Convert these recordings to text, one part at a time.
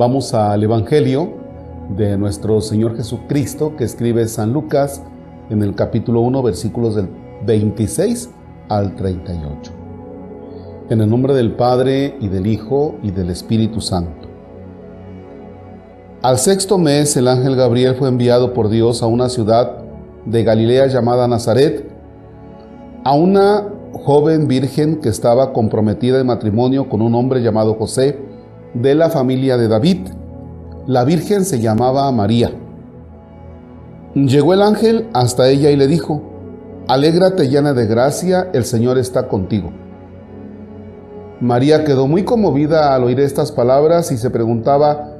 Vamos al Evangelio de nuestro Señor Jesucristo que escribe San Lucas en el capítulo 1 versículos del 26 al 38. En el nombre del Padre y del Hijo y del Espíritu Santo. Al sexto mes el ángel Gabriel fue enviado por Dios a una ciudad de Galilea llamada Nazaret, a una joven virgen que estaba comprometida en matrimonio con un hombre llamado José, de la familia de David. La virgen se llamaba María. Llegó el ángel hasta ella y le dijo, Alégrate llena de gracia, el Señor está contigo. María quedó muy conmovida al oír estas palabras y se preguntaba,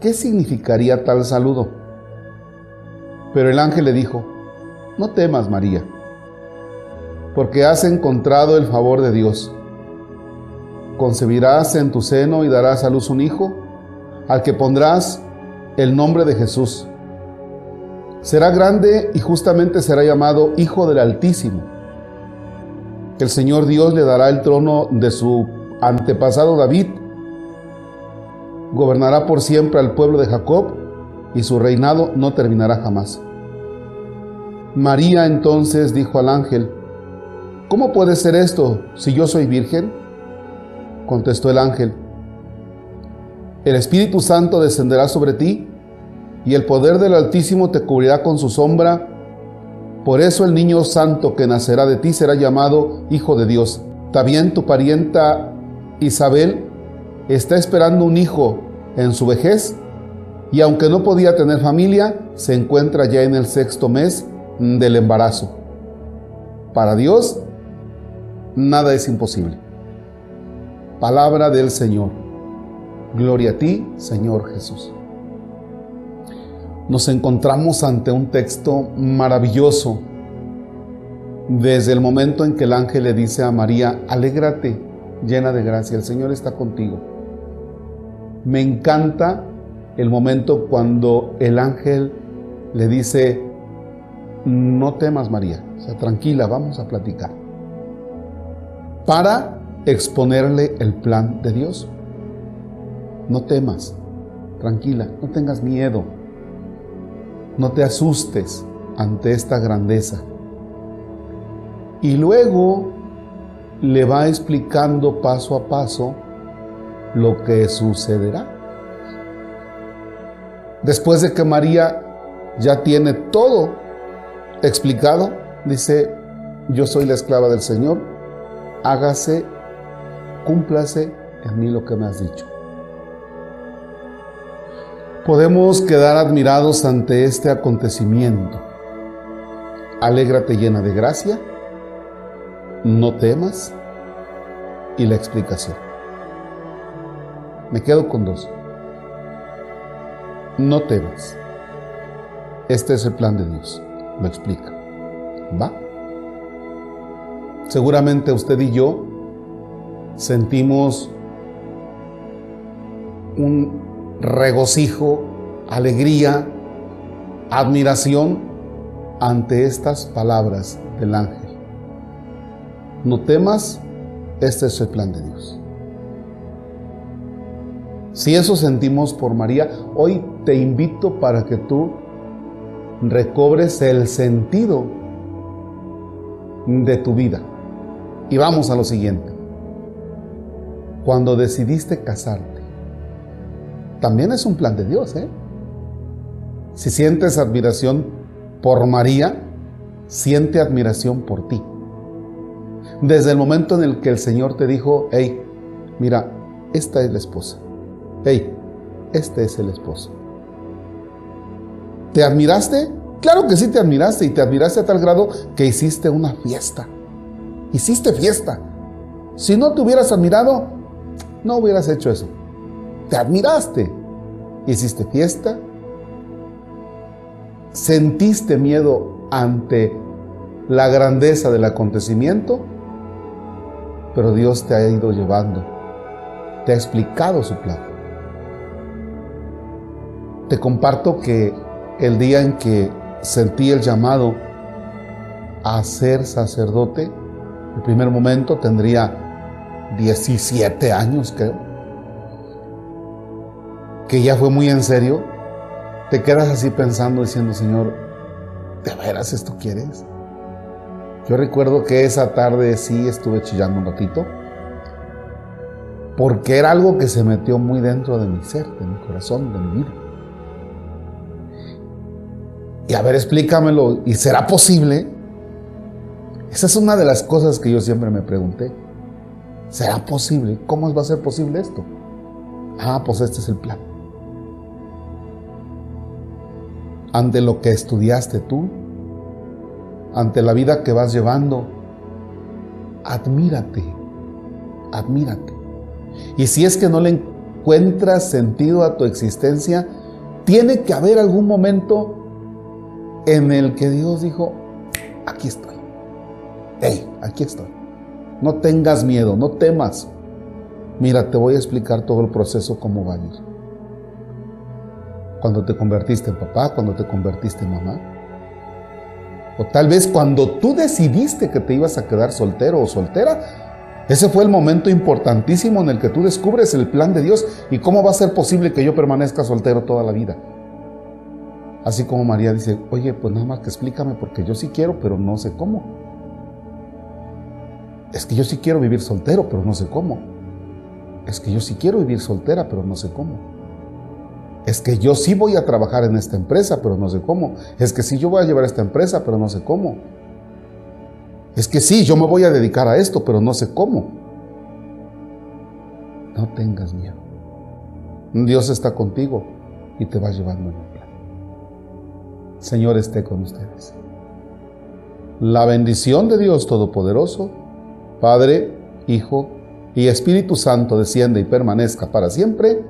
¿qué significaría tal saludo? Pero el ángel le dijo, No temas, María, porque has encontrado el favor de Dios concebirás en tu seno y darás a luz un hijo, al que pondrás el nombre de Jesús. Será grande y justamente será llamado Hijo del Altísimo. El Señor Dios le dará el trono de su antepasado David. Gobernará por siempre al pueblo de Jacob y su reinado no terminará jamás. María entonces dijo al ángel, ¿Cómo puede ser esto si yo soy virgen? Contestó el ángel. El Espíritu Santo descenderá sobre ti y el poder del Altísimo te cubrirá con su sombra. Por eso el niño santo que nacerá de ti será llamado Hijo de Dios. También tu parienta Isabel está esperando un hijo en su vejez y aunque no podía tener familia, se encuentra ya en el sexto mes del embarazo. Para Dios, nada es imposible. Palabra del Señor. Gloria a ti, Señor Jesús. Nos encontramos ante un texto maravilloso. Desde el momento en que el ángel le dice a María, alégrate, llena de gracia, el Señor está contigo. Me encanta el momento cuando el ángel le dice, no temas María, o sea, tranquila, vamos a platicar. Para exponerle el plan de Dios. No temas, tranquila, no tengas miedo, no te asustes ante esta grandeza. Y luego le va explicando paso a paso lo que sucederá. Después de que María ya tiene todo explicado, dice, yo soy la esclava del Señor, hágase cúmplase en mí lo que me has dicho. Podemos quedar admirados ante este acontecimiento. Alégrate llena de gracia, no temas y la explicación. Me quedo con dos. No temas. Este es el plan de Dios. Lo explica. ¿Va? Seguramente usted y yo sentimos un regocijo, alegría, admiración ante estas palabras del ángel. No temas, este es el plan de Dios. Si eso sentimos por María, hoy te invito para que tú recobres el sentido de tu vida. Y vamos a lo siguiente cuando decidiste casarte. También es un plan de Dios, ¿eh? Si sientes admiración por María, siente admiración por ti. Desde el momento en el que el Señor te dijo, hey, mira, esta es la esposa. Hey, este es el esposo. ¿Te admiraste? Claro que sí te admiraste y te admiraste a tal grado que hiciste una fiesta. Hiciste fiesta. Si no te hubieras admirado, no hubieras hecho eso. Te admiraste. Hiciste fiesta. Sentiste miedo ante la grandeza del acontecimiento. Pero Dios te ha ido llevando. Te ha explicado su plan. Te comparto que el día en que sentí el llamado a ser sacerdote, el primer momento tendría 17 años, creo. que ya fue muy en serio, te quedas así pensando, diciendo, Señor, ¿de veras esto quieres? Yo recuerdo que esa tarde sí estuve chillando un ratito, porque era algo que se metió muy dentro de mi ser, de mi corazón, de mi vida. Y a ver, explícamelo, ¿y será posible? Esa es una de las cosas que yo siempre me pregunté. ¿Será posible? ¿Cómo va a ser posible esto? Ah, pues este es el plan. Ante lo que estudiaste tú, ante la vida que vas llevando, admírate, admírate. Y si es que no le encuentras sentido a tu existencia, tiene que haber algún momento en el que Dios dijo, aquí estoy. Hey, aquí estoy. No tengas miedo, no temas. Mira, te voy a explicar todo el proceso, cómo va a ir. Cuando te convertiste en papá, cuando te convertiste en mamá. O tal vez cuando tú decidiste que te ibas a quedar soltero o soltera. Ese fue el momento importantísimo en el que tú descubres el plan de Dios y cómo va a ser posible que yo permanezca soltero toda la vida. Así como María dice, oye, pues nada más que explícame porque yo sí quiero, pero no sé cómo. Es que yo sí quiero vivir soltero, pero no sé cómo. Es que yo sí quiero vivir soltera, pero no sé cómo. Es que yo sí voy a trabajar en esta empresa, pero no sé cómo. Es que sí yo voy a llevar esta empresa, pero no sé cómo. Es que sí, yo me voy a dedicar a esto, pero no sé cómo. No tengas miedo. Dios está contigo y te va llevando en Señor esté con ustedes. La bendición de Dios Todopoderoso, Padre, Hijo y Espíritu Santo desciende y permanezca para siempre.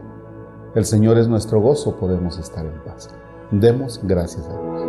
El Señor es nuestro gozo, podemos estar en paz. Demos gracias a Dios.